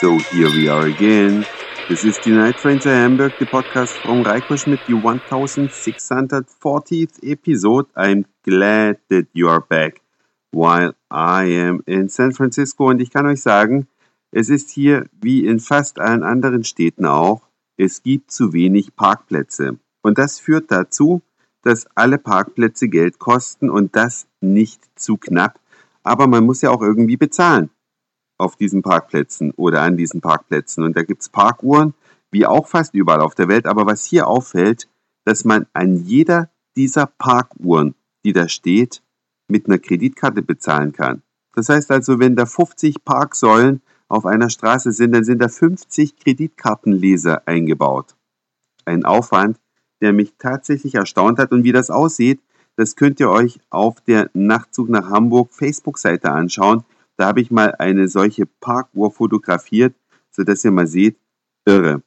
So here we are again. This is the Night Train to Hamburg, the podcast from Reiko Schmidt, the 1640th episode. I'm glad that you are back while I am in San Francisco. Und ich kann euch sagen, es ist hier wie in fast allen anderen Städten auch, es gibt zu wenig Parkplätze. Und das führt dazu, dass alle Parkplätze Geld kosten und das nicht zu knapp. Aber man muss ja auch irgendwie bezahlen auf diesen Parkplätzen oder an diesen Parkplätzen. Und da gibt es Parkuhren, wie auch fast überall auf der Welt. Aber was hier auffällt, dass man an jeder dieser Parkuhren, die da steht, mit einer Kreditkarte bezahlen kann. Das heißt also, wenn da 50 Parksäulen auf einer Straße sind, dann sind da 50 Kreditkartenleser eingebaut. Ein Aufwand, der mich tatsächlich erstaunt hat. Und wie das aussieht, das könnt ihr euch auf der Nachtzug nach Hamburg Facebook-Seite anschauen. Da habe ich mal eine solche Parkuhr fotografiert, sodass ihr mal seht, irre.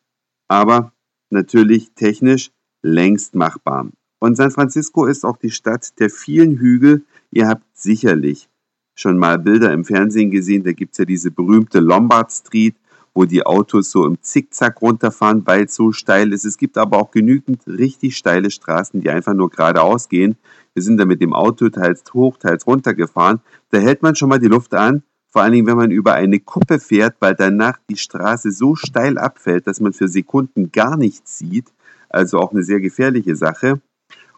Aber natürlich technisch längst machbar. Und San Francisco ist auch die Stadt der vielen Hügel. Ihr habt sicherlich schon mal Bilder im Fernsehen gesehen. Da gibt es ja diese berühmte Lombard Street, wo die Autos so im Zickzack runterfahren, weil es so steil ist. Es gibt aber auch genügend richtig steile Straßen, die einfach nur geradeaus gehen. Wir sind da mit dem Auto teils hoch, teils runter gefahren. Da hält man schon mal die Luft an. Vor allen Dingen, wenn man über eine Kuppe fährt, weil danach die Straße so steil abfällt, dass man für Sekunden gar nichts sieht. Also auch eine sehr gefährliche Sache.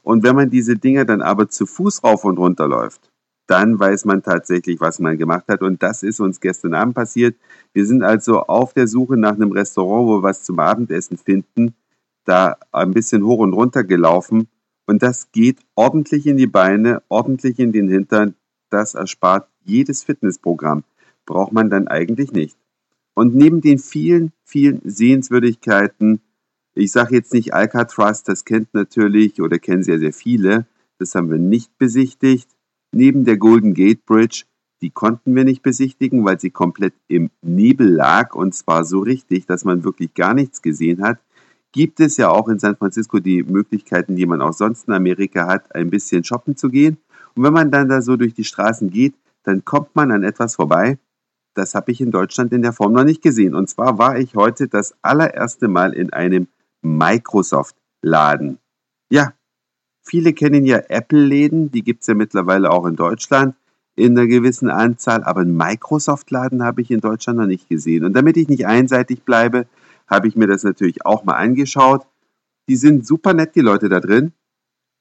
Und wenn man diese Dinger dann aber zu Fuß rauf und runter läuft, dann weiß man tatsächlich, was man gemacht hat. Und das ist uns gestern Abend passiert. Wir sind also auf der Suche nach einem Restaurant, wo wir was zum Abendessen finden, da ein bisschen hoch und runter gelaufen. Und das geht ordentlich in die Beine, ordentlich in den Hintern. Das erspart jedes Fitnessprogramm. Braucht man dann eigentlich nicht. Und neben den vielen, vielen Sehenswürdigkeiten, ich sage jetzt nicht Alcatraz, das kennt natürlich oder kennen sehr, sehr viele. Das haben wir nicht besichtigt neben der Golden Gate Bridge. Die konnten wir nicht besichtigen, weil sie komplett im Nebel lag und zwar so richtig, dass man wirklich gar nichts gesehen hat. Gibt es ja auch in San Francisco die Möglichkeiten, die man auch sonst in Amerika hat, ein bisschen shoppen zu gehen. Und wenn man dann da so durch die Straßen geht, dann kommt man an etwas vorbei. Das habe ich in Deutschland in der Form noch nicht gesehen. Und zwar war ich heute das allererste Mal in einem Microsoft-Laden. Ja, Viele kennen ja Apple-Läden, die gibt es ja mittlerweile auch in Deutschland in einer gewissen Anzahl, aber einen Microsoft-Laden habe ich in Deutschland noch nicht gesehen. Und damit ich nicht einseitig bleibe, habe ich mir das natürlich auch mal angeschaut. Die sind super nett, die Leute da drin.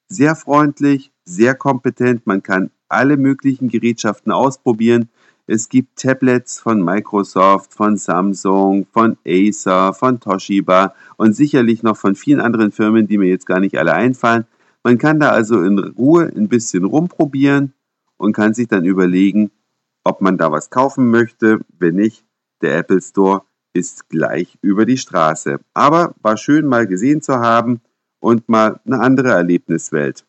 Sehr freundlich, sehr kompetent. Man kann alle möglichen Gerätschaften ausprobieren. Es gibt Tablets von Microsoft, von Samsung, von Acer, von Toshiba und sicherlich noch von vielen anderen Firmen, die mir jetzt gar nicht alle einfallen. Man kann da also in Ruhe ein bisschen rumprobieren und kann sich dann überlegen, ob man da was kaufen möchte. Wenn nicht, der Apple Store ist gleich über die Straße. Aber war schön mal gesehen zu haben und mal eine andere Erlebniswelt.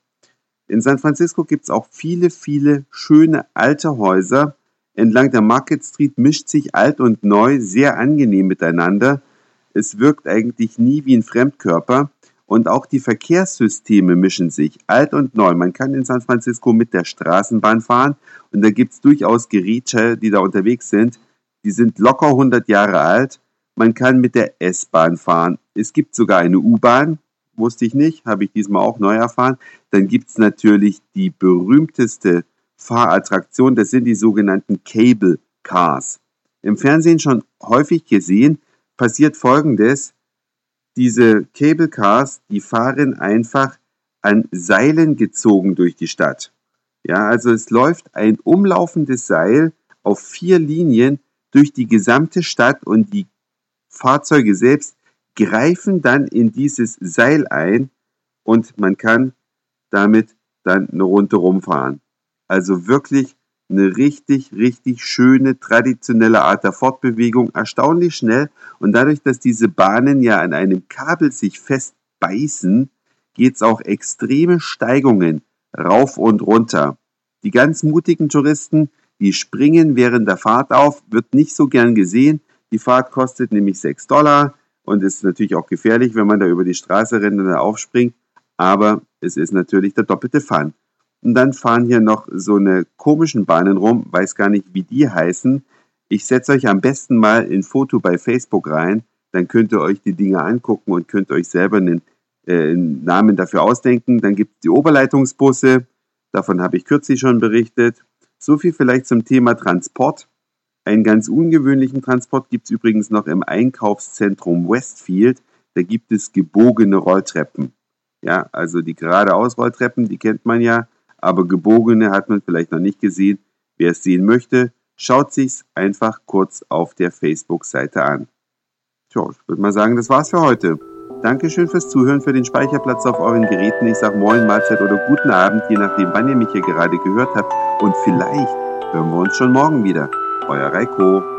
In San Francisco gibt es auch viele, viele schöne alte Häuser. Entlang der Market Street mischt sich alt und neu sehr angenehm miteinander. Es wirkt eigentlich nie wie ein Fremdkörper. Und auch die Verkehrssysteme mischen sich, alt und neu. Man kann in San Francisco mit der Straßenbahn fahren und da gibt es durchaus Geräte, die da unterwegs sind. Die sind locker 100 Jahre alt. Man kann mit der S-Bahn fahren. Es gibt sogar eine U-Bahn, wusste ich nicht, habe ich diesmal auch neu erfahren. Dann gibt es natürlich die berühmteste Fahrattraktion, das sind die sogenannten Cable Cars. Im Fernsehen schon häufig gesehen, passiert folgendes, diese Cable Cars, die fahren einfach an Seilen gezogen durch die Stadt. Ja, also es läuft ein umlaufendes Seil auf vier Linien durch die gesamte Stadt und die Fahrzeuge selbst greifen dann in dieses Seil ein und man kann damit dann eine Runde rumfahren. Also wirklich eine richtig, richtig schöne, traditionelle Art der Fortbewegung, erstaunlich schnell. Und dadurch, dass diese Bahnen ja an einem Kabel sich festbeißen, geht es auch extreme Steigungen rauf und runter. Die ganz mutigen Touristen, die springen während der Fahrt auf, wird nicht so gern gesehen. Die Fahrt kostet nämlich 6 Dollar und ist natürlich auch gefährlich, wenn man da über die Straße rennt und da aufspringt. Aber es ist natürlich der doppelte Fun. Und dann fahren hier noch so eine komischen Bahnen rum, weiß gar nicht, wie die heißen. Ich setze euch am besten mal ein Foto bei Facebook rein, dann könnt ihr euch die Dinge angucken und könnt euch selber einen, äh, einen Namen dafür ausdenken. Dann gibt es die Oberleitungsbusse, davon habe ich kürzlich schon berichtet. So viel vielleicht zum Thema Transport. Einen ganz ungewöhnlichen Transport gibt es übrigens noch im Einkaufszentrum Westfield. Da gibt es gebogene Rolltreppen. Ja, also die geradeaus Rolltreppen, die kennt man ja, aber gebogene hat man vielleicht noch nicht gesehen. Wer es sehen möchte, schaut sich's einfach kurz auf der Facebook-Seite an. Tja, ich würde mal sagen, das war's für heute. Dankeschön fürs Zuhören, für den Speicherplatz auf euren Geräten. Ich sage Moin, Mahlzeit oder guten Abend, je nachdem, wann ihr mich hier gerade gehört habt. Und vielleicht hören wir uns schon morgen wieder. Euer Reiko.